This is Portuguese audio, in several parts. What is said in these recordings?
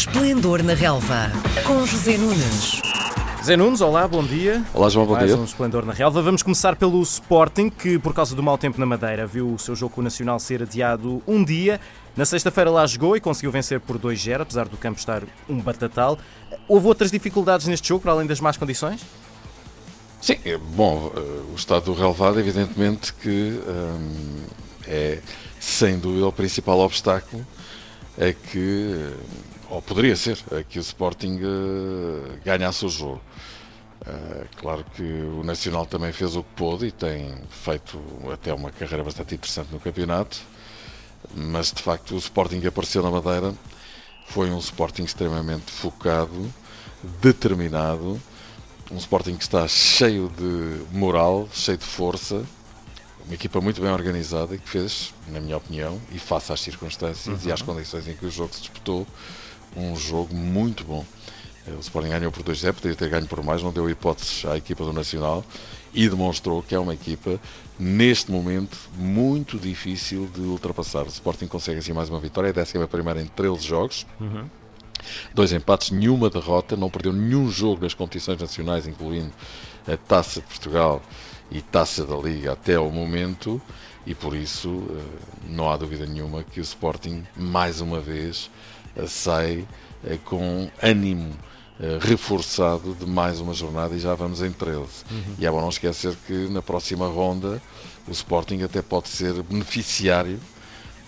Esplendor na Relva, com José Nunes. Zé Nunes, olá, bom dia. Olá, João, bom Mais dia. um Esplendor na Relva. Vamos começar pelo Sporting, que por causa do mau tempo na Madeira viu o seu jogo com o Nacional ser adiado um dia. Na sexta-feira lá jogou e conseguiu vencer por 2-0, apesar do campo estar um batatal. Houve outras dificuldades neste jogo, para além das más condições? Sim, é, bom, eh, o estado do relevado, evidentemente, que hum, é, sem dúvida, o principal obstáculo a que, eh, ou poderia ser, a que o Sporting eh, ganhasse o jogo. Eh, claro que o Nacional também fez o que pôde e tem feito até uma carreira bastante interessante no campeonato, mas de facto o Sporting que apareceu na Madeira foi um Sporting extremamente focado, determinado, um Sporting que está cheio de moral, cheio de força, uma equipa muito bem organizada e que fez, na minha opinião, e face às circunstâncias e às condições em que o jogo se disputou, um jogo muito bom. Eh, O Sporting ganhou por 2-0, poderia ter ganho por mais, não deu hipóteses à equipa do Nacional e demonstrou que é uma equipa, neste momento, muito difícil de ultrapassar. O Sporting consegue assim mais uma vitória, é a 11 em 13 jogos, dois empates, nenhuma derrota, não perdeu nenhum jogo nas competições nacionais, incluindo a Taça de Portugal e Taça da Liga até ao momento, e por isso eh, não há dúvida nenhuma que o Sporting, mais uma vez, sai eh, com ânimo eh, reforçado de mais uma jornada e já vamos em 13. E é bom não esquecer que na próxima ronda o Sporting até pode ser beneficiário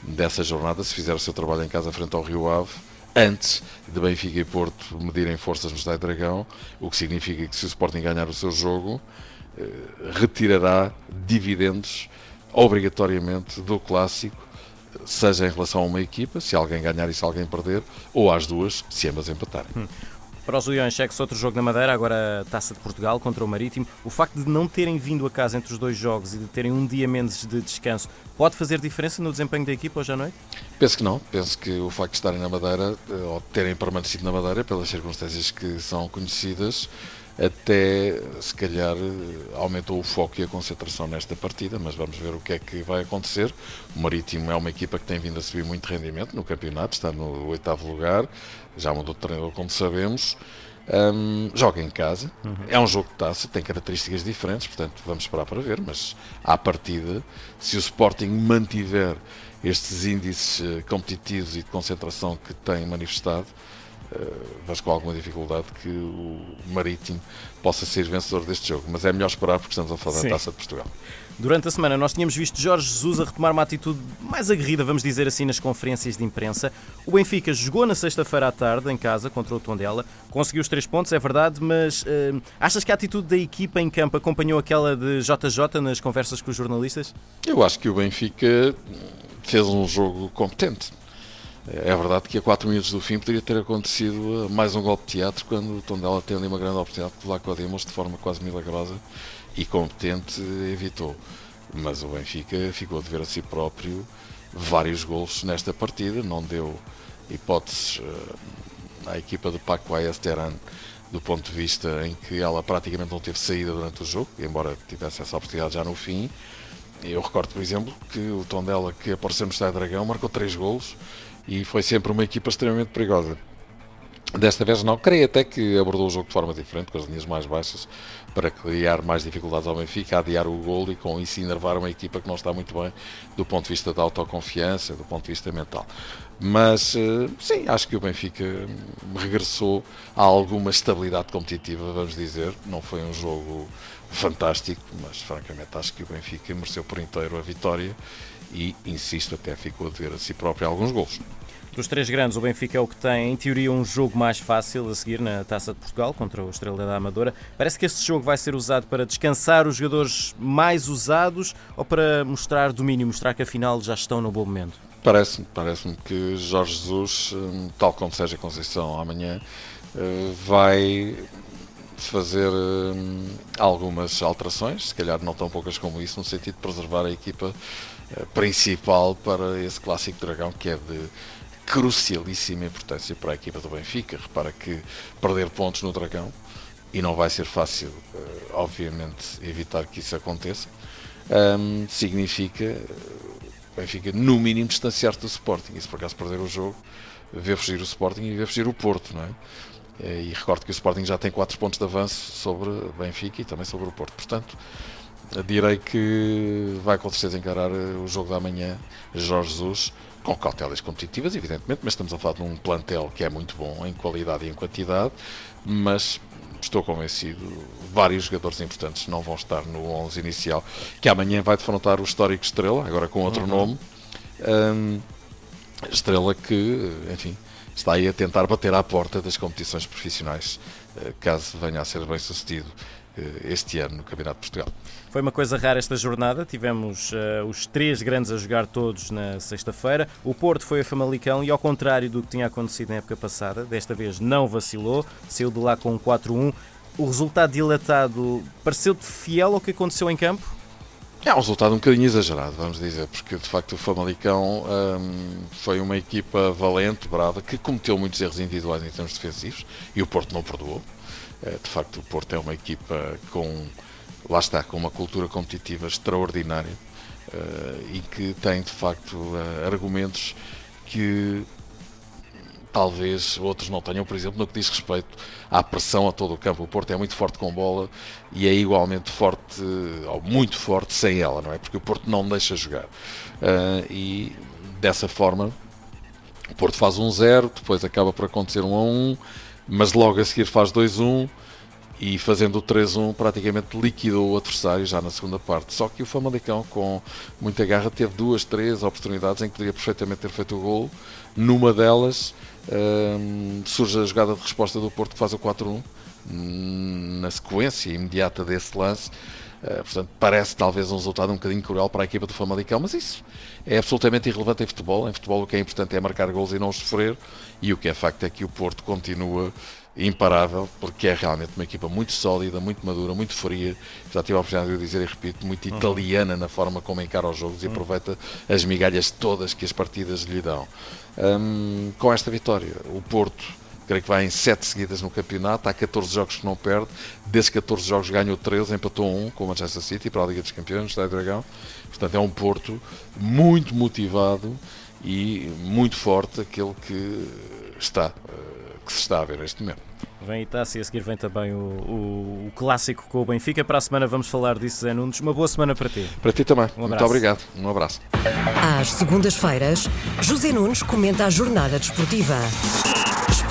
dessa jornada se fizer o seu trabalho em casa frente ao Rio Ave antes de Benfica e Porto medirem forças no Estádio Dragão, o que significa que se o Sporting ganhar o seu jogo, eh, retirará dividendos obrigatoriamente do clássico, seja em relação a uma equipa, se alguém ganhar e se alguém perder, ou às duas, se ambas empatarem. Para os Leões, segue-se outro jogo na Madeira, agora a Taça de Portugal contra o Marítimo. O facto de não terem vindo a casa entre os dois jogos e de terem um dia menos de descanso pode fazer diferença no desempenho da equipa hoje à noite? Penso que não. Penso que o facto de estarem na Madeira, eh, ou terem permanecido na Madeira, pelas circunstâncias que são conhecidas, até se calhar aumentou o foco e a concentração nesta partida, mas vamos ver o que é que vai acontecer. O Marítimo é uma equipa que tem vindo a subir muito rendimento no campeonato, está no oitavo lugar, já mudou de treinador, como sabemos. Hum, joga em casa, é um jogo de taça, tem características diferentes, portanto vamos esperar para ver, mas à partida, se o Sporting mantiver estes índices eh, competitivos e de concentração que tem manifestado, eh, vejo com alguma dificuldade que o Marítimo possa ser vencedor deste jogo, mas é melhor esperar porque estamos a falar Sim. da Taça de Portugal. Durante a semana nós tínhamos visto Jorge Jesus a retomar uma atitude mais aguerrida, vamos dizer assim, nas conferências de imprensa. O Benfica jogou na sexta-feira à tarde em casa contra o Tondela, conseguiu os três pontos, é verdade, mas eh, achas que a atitude da equipa em campo acompanhou aquela de JJ nas conversas com os jornalistas? Eu acho que o Benfica fez um jogo competente. É verdade que a 4 minutos do fim poderia ter acontecido eh, mais um golpe de teatro quando o Tondela tem ali uma grande oportunidade de Vlaco Dimos de forma quase milagrosa e competente eh, evitou. Mas o Benfica ficou a dever a si próprio vários golos nesta partida, não deu hipóteses eh, à equipa de Paco Ayesteran do ponto de vista em que ela praticamente não teve saída durante o jogo, embora tivesse essa oportunidade já no fim. Eu recordo, por exemplo, que o Tondela, que apareceu no Estádio Dragão, marcou três golos e foi sempre uma equipa extremamente perigosa. Desta vez não, creio até que abordou o jogo de forma diferente, com as linhas mais baixas, para criar mais dificuldades ao Benfica, adiar o gol e com isso enervar uma equipa que não está muito bem do ponto de vista da autoconfiança, do ponto de vista mental. Mas eh, sim, acho que o Benfica regressou a alguma estabilidade competitiva, vamos dizer. Não foi um jogo fantástico, mas francamente acho que o Benfica mereceu por inteiro a vitória e, insisto, até ficou a dever a si próprio alguns gols. Dos três grandes, o Benfica é o que tem, em teoria, um jogo mais fácil a seguir na Taça de Portugal contra o Estrela da Amadora. Parece que este jogo vai ser usado para descansar os jogadores mais usados ou para mostrar domínio, mostrar que afinal já estão no bom momento? Parece-me parece que Jorge Jesus, hum, tal como seja Conceição amanhã, eh, vai fazer hum, algumas alterações, se calhar não tão poucas como isso, no sentido de preservar a equipa principal para esse clássico dragão que é de crucialíssima importância para a equipa do Benfica. Repara que perder pontos no dragão, e não vai ser fácil, eh, obviamente, evitar que isso aconteça, hum, significa eh, Benfica, no mínimo, distanciar-se do Sporting. E se por acaso perder o jogo, ver fugir o Sporting e ver fugir o Porto, não é? Eh, e recordo que o Sporting já tem 4 pontos de avanço sobre Benfica e também sobre o Porto. Portanto, direi que vai com certeza encarar eh, o jogo da manhã Jorge Jesus com cautelas competitivas, evidentemente, mas estamos a falar de um plantel que é muito bom em qualidade e em quantidade, mas estou convencido, vários jogadores importantes não vão estar no 11 inicial, que amanhã vai defrontar o histórico Estrela, agora com outro uhum. nome. Um, estrela que, enfim, está aí a tentar bater à porta das competições profissionais, eh, caso venha a ser bem sucedido este ano no Campeonato de Portugal. Foi uma coisa rara esta jornada, tivemos uh, os três grandes a jogar todos na sexta-feira. O Porto foi a Famalicão e, ao contrário do que tinha acontecido na época passada, desta vez não vacilou, saiu de lá com um 4-1. O resultado dilatado pareceu-te fiel ao que aconteceu em campo? É um resultado um bocadinho exagerado, vamos dizer, porque de facto o Famalicão hum, foi uma equipa valente, brava, que cometeu muitos erros individuais em termos defensivos e o Porto não perdoou. É, de facto, o Porto é uma equipa com, lá está, com uma cultura competitiva extraordinária uh, e que tem de facto uh, argumentos que talvez outros não tenham, por exemplo, no que diz respeito à pressão a todo o campo. O Porto é muito forte com bola e é igualmente forte, ou muito forte, sem ela, não é? Porque o Porto não deixa jogar. Uh, e dessa forma, o Porto faz um 0, depois acaba por acontecer um a 1, mas logo a seguir faz 2-1 e fazendo o 3-1 praticamente liquidou o adversário já na segunda parte. Só que o Famalicão, com muita garra, teve duas, três oportunidades em que poderia perfeitamente ter feito o gol. Numa delas, um, surge a jogada de resposta do Porto que faz o 4-1 na sequência imediata desse lance. Uh, portanto, parece talvez um resultado um bocadinho cruel para a equipa do Famalicão, mas isso é absolutamente irrelevante em futebol. Em futebol o que é importante é marcar gols e não os sofrer, e o que é facto é que o Porto continua imparável, porque é realmente uma equipa muito sólida, muito madura, muito fria. Já tive a oportunidade de dizer e repito, muito uhum. italiana na forma como encara os jogos e uhum. aproveita as migalhas todas que as partidas lhe dão. Um, com esta vitória, o Porto, creio que vai em 7 seguidas no campeonato, há 14 jogos que não perde, desses 14 jogos ganhou 13, empatou 1 com o Manchester City para a Liga dos Campeões, Estádio Dragão. Portanto, é um Porto muito motivado e muito forte, aquele que está que se está a ver neste momento. Vem Itácia e a seguir vem também o, o, o, clássico com o Benfica. Para a semana vamos falar disso, Zé Nunes. Uma boa semana para ti. Para ti também. Um Muito obrigado. Um abraço. Às segundas-feiras, José Nunes comenta a jornada desportiva.